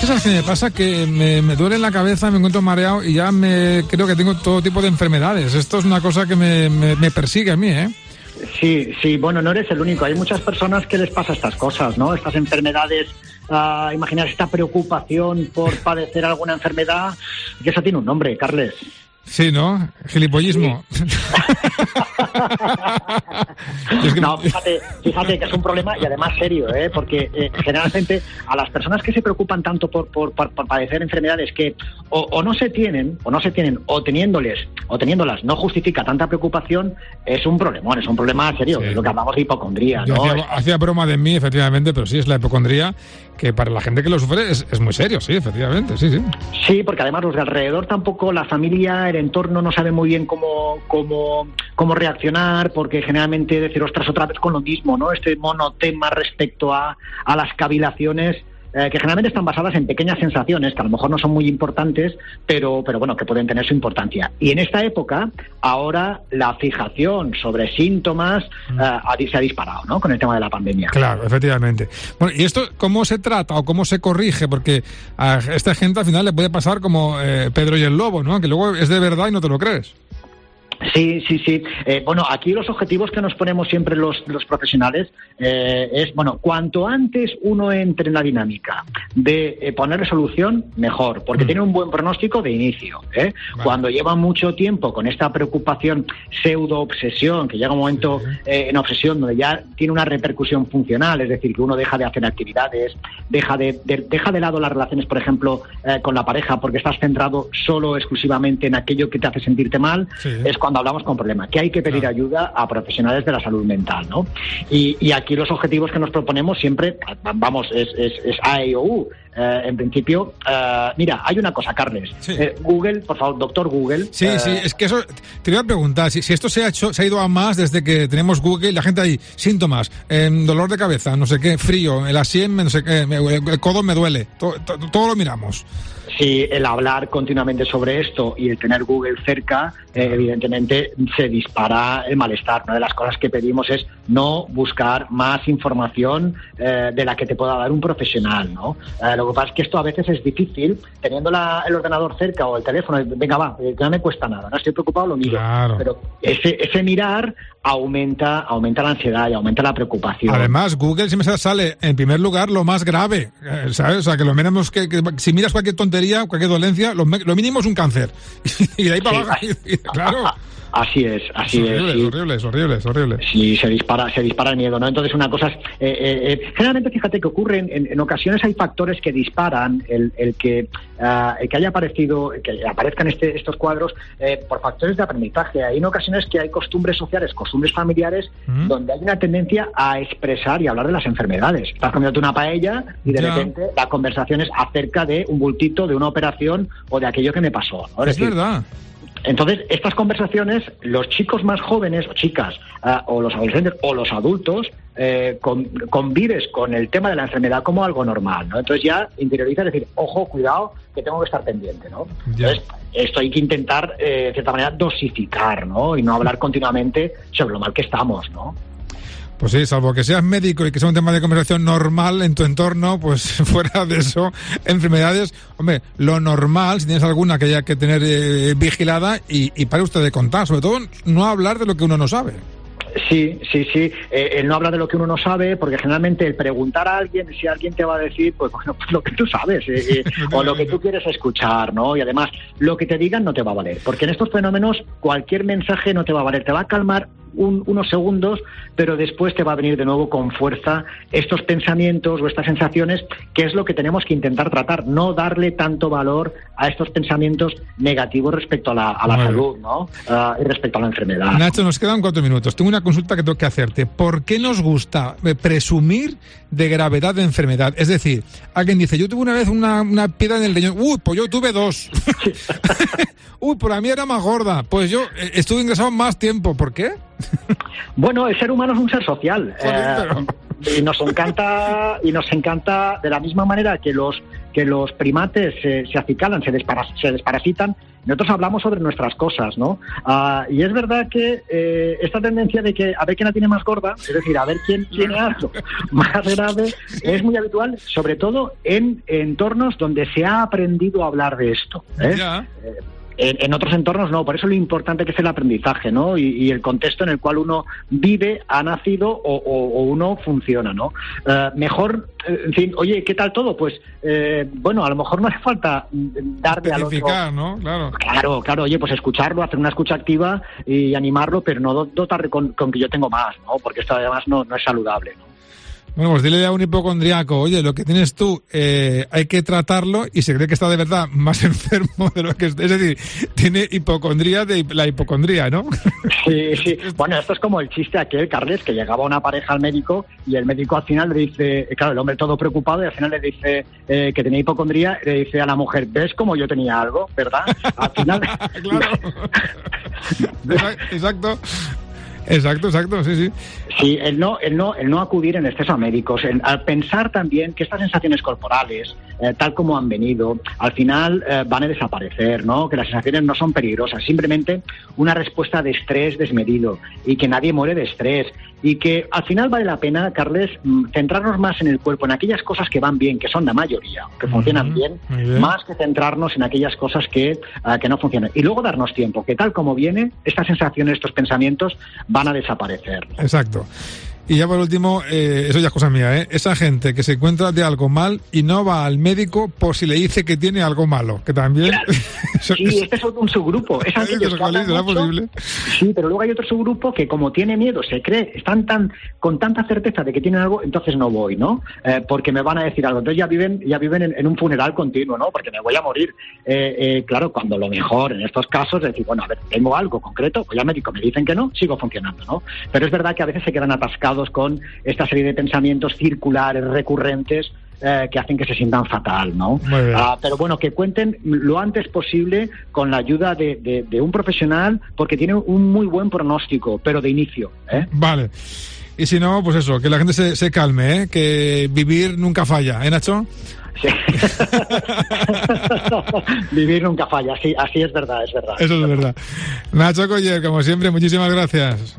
Que sabes que me pasa que me, me, duele la cabeza, me encuentro mareado y ya me creo que tengo todo tipo de enfermedades. Esto es una cosa que me, me, me persigue a mí, ¿eh? Sí, sí, bueno, no eres el único. Hay muchas personas que les pasa estas cosas, ¿no? Estas enfermedades, uh, imaginar esta preocupación por padecer alguna enfermedad, que eso tiene un nombre, Carles. Sí, ¿no? Gilipollismo. Sí. no, fíjate, fíjate que es un problema y además serio, ¿eh? porque eh, generalmente a las personas que se preocupan tanto por, por, por, por padecer enfermedades que o, o, no se tienen, o no se tienen, o teniéndoles, o teniéndolas no justifica tanta preocupación, es un problemón, es un problema serio, sí. es lo que hablamos de hipocondría. ¿no? hacía, hacía, broma de mí, efectivamente, pero sí es la hipocondría, que para la gente que lo sufre es, es muy serio, sí, efectivamente, sí, sí. Sí, porque además los de alrededor tampoco, la familia, el entorno no sabe muy bien cómo, cómo, cómo reaccionar, porque generalmente decir, ostras, otra vez con lo mismo, ¿no? Este monotema respecto a, a las cavilaciones eh, que generalmente están basadas en pequeñas sensaciones que a lo mejor no son muy importantes, pero, pero bueno, que pueden tener su importancia. Y en esta época, ahora la fijación sobre síntomas eh, se ha disparado, ¿no? Con el tema de la pandemia. Claro, efectivamente. Bueno, ¿y esto cómo se trata o cómo se corrige? Porque a esta gente al final le puede pasar como eh, Pedro y el Lobo, ¿no? Que luego es de verdad y no te lo crees. Sí, sí, sí. Eh, bueno, aquí los objetivos que nos ponemos siempre los, los profesionales eh, es, bueno, cuanto antes uno entre en la dinámica de eh, poner solución, mejor, porque mm. tiene un buen pronóstico de inicio. Vale. Cuando lleva mucho tiempo con esta preocupación pseudo-obsesión, que llega un momento sí. en obsesión donde ya tiene una repercusión funcional, es decir, que uno deja de hacer actividades, deja de, de deja de lado las relaciones, por ejemplo, con la pareja, porque estás centrado solo exclusivamente en aquello que te hace sentirte mal, sí. es cuando hablamos con problemas, que hay que pedir claro. ayuda a profesionales de la salud mental, ¿no? Y, y, aquí los objetivos que nos proponemos siempre, vamos, es, es, es A, E o U. Eh, en principio, eh, mira, hay una cosa, Carles. Sí. Eh, Google, por favor, doctor Google. Sí, sí, es que eso, te iba a preguntar, si, si, esto se ha hecho, se ha ido a más desde que tenemos Google, la gente ahí, síntomas, dolor de cabeza, no sé qué, frío, el asien, no sé qué, el codo me duele, todo, todo, todo lo miramos. Sí, el hablar continuamente sobre esto y el tener Google cerca, eh, evidentemente se dispara el malestar. Una de las cosas que pedimos es no buscar más información eh, de la que te pueda dar un profesional. ¿no? Eh, lo que pasa es que esto a veces es difícil, teniendo la, el ordenador cerca o el teléfono, venga, va, no me cuesta nada, no estoy preocupado, lo miro. Claro. Pero ese, ese mirar aumenta, aumenta la ansiedad y aumenta la preocupación. Además, Google siempre sale en primer lugar lo más grave, ¿sabes? O sea, que lo menos que, que si miras cualquier tontería, cualquier dolencia, lo, lo mínimo es un cáncer. y de ahí para sí, abajo, y, claro. Así es, así es. Horrible, es, sí. horrible, es horrible, es horrible. Sí, se dispara, se dispara el miedo, ¿no? Entonces una cosa es, eh, eh, eh, generalmente fíjate que ocurre, en, en, ocasiones hay factores que disparan el, el que, uh, el que haya aparecido, que aparezcan este, estos cuadros eh, por factores de aprendizaje. Hay en ocasiones que hay costumbres sociales, costumbres familiares, -huh. donde hay una tendencia a expresar y hablar de las enfermedades. Estás comiendo una paella y de ya. repente la conversación es acerca de un bultito, de una operación o de aquello que me pasó. ¿no? Es, es decir, verdad. Entonces, estas conversaciones, los chicos más jóvenes, o chicas, uh, o los adolescentes, o los adultos, eh, con, convives con el tema de la enfermedad como algo normal, ¿no? Entonces ya interioriza decir, ojo, cuidado, que tengo que estar pendiente, ¿no? Ya. Entonces, esto hay que intentar, eh, de cierta manera, dosificar, ¿no? Y no hablar continuamente sobre lo mal que estamos, ¿no? Pues sí, salvo que seas médico y que sea un tema de conversación normal en tu entorno, pues fuera de eso, enfermedades, hombre, lo normal, si tienes alguna que haya que tener eh, vigilada y, y para usted de contar, sobre todo no hablar de lo que uno no sabe. Sí, sí, sí. Eh, el no hablar de lo que uno no sabe, porque generalmente el preguntar a alguien, si alguien te va a decir, pues bueno, pues lo que tú sabes, eh, eh, o lo que tú quieres escuchar, ¿no? Y además, lo que te digan no te va a valer, porque en estos fenómenos cualquier mensaje no te va a valer, te va a calmar unos segundos, pero después te va a venir de nuevo con fuerza estos pensamientos o estas sensaciones, que es lo que tenemos que intentar tratar, no darle tanto valor a estos pensamientos negativos respecto a la, salud ¿no? Ah, y respecto a la enfermedad. Nacho, nos quedan cuatro minutos. Tengo una consulta que tengo que hacerte. ¿Por qué nos gusta eh, presumir de gravedad de enfermedad? Es decir, alguien dice, yo tuve una vez una, una piedra en el riñón. Uy, pues yo tuve dos. Uy, por a mí era más gorda. Pues yo eh, estuve ingresado más tiempo. ¿Por qué? Bueno, el ser humano es un ser social. Eh, y nos encanta, y nos encanta de la misma manera que los que los primates se acicalan, se, se desparasitan, nosotros hablamos sobre nuestras cosas, ¿no? Ah, y es verdad que eh, esta tendencia de que a ver quién la tiene más gorda, es decir, a ver quién tiene algo más grave, es muy habitual, sobre todo en entornos donde se ha aprendido a hablar de esto. ¿eh? En, otros entornos no, por eso lo importante que es el aprendizaje, ¿no? Y, el contexto en el cual uno vive, ha nacido o, uno funciona, ¿no? Eh, mejor, eh, en fin, oye, ¿qué tal todo? Pues, eh, bueno, a lo mejor no hace falta darle al otro... ¿no? Claro. Claro, claro, oye, pues escucharlo, hacer una escucha activa y animarlo, pero no dotarle con, con que yo tengo más, ¿no? Porque esto además no, no es saludable, ¿no? Bueno, pues dile a un hipocondriaco, oye, lo que tienes tú eh, hay que tratarlo y se cree que está de verdad más enfermo de lo que es. Es decir, tiene hipocondría de la hipocondría, ¿no? Sí, sí. Bueno, esto es como el chiste aquel, Carles, que llegaba una pareja al médico y el médico al final le dice, claro, el hombre todo preocupado y al final le dice eh, que tenía hipocondría y le dice a la mujer, ¿ves como yo tenía algo, verdad? Al final... claro. Exacto. Exacto, exacto, sí, sí. Sí, el no, el no, el no acudir en exceso a médicos, al pensar también que estas sensaciones corporales, eh, tal como han venido, al final eh, van a desaparecer, ¿no? Que las sensaciones no son peligrosas, simplemente una respuesta de estrés desmedido y que nadie muere de estrés y que al final vale la pena, Carles, mm, centrarnos más en el cuerpo, en aquellas cosas que van bien, que son la mayoría, que funcionan bien, más que centrarnos en aquellas cosas que, ah, que no funcionan. Y luego darnos tiempo, que tal como viene, estas sensaciones, estos pensamientos van a desaparecer. Exacto. Y ya por último, eh, eso ya es cosa mía, ¿eh? esa gente que se encuentra de algo mal y no va al médico por si le dice que tiene algo malo, que también... sí, este es un subgrupo. Es posible? Sí, pero luego hay otro subgrupo que como tiene miedo, se cree, están tan con tanta certeza de que tienen algo, entonces no voy, ¿no? Eh, porque me van a decir algo. Entonces ya viven ya viven en, un funeral continuo, ¿no? Porque me voy a morir. Eh, eh, claro, cuando lo mejor en estos casos es decir, bueno, a ver, tengo algo concreto, voy al médico, me dicen que no, sigo funcionando, ¿no? Pero es verdad que a veces se quedan atascados con esta serie de pensamientos circulares recurrentes eh, que hacen que se sientan fatal, ¿no? Ah, pero bueno, que cuenten lo antes posible con la ayuda de, un profesional porque tiene un muy buen pronóstico, pero de inicio. ¿eh? Vale. Y si no, pues eso, que la gente se, calme, ¿eh? que vivir nunca falla, ¿eh, Nacho? Sí. Vivir nunca falla, sí, así es verdad, es verdad. Eso es verdad. Nacho Coller, como siempre, muchísimas gracias.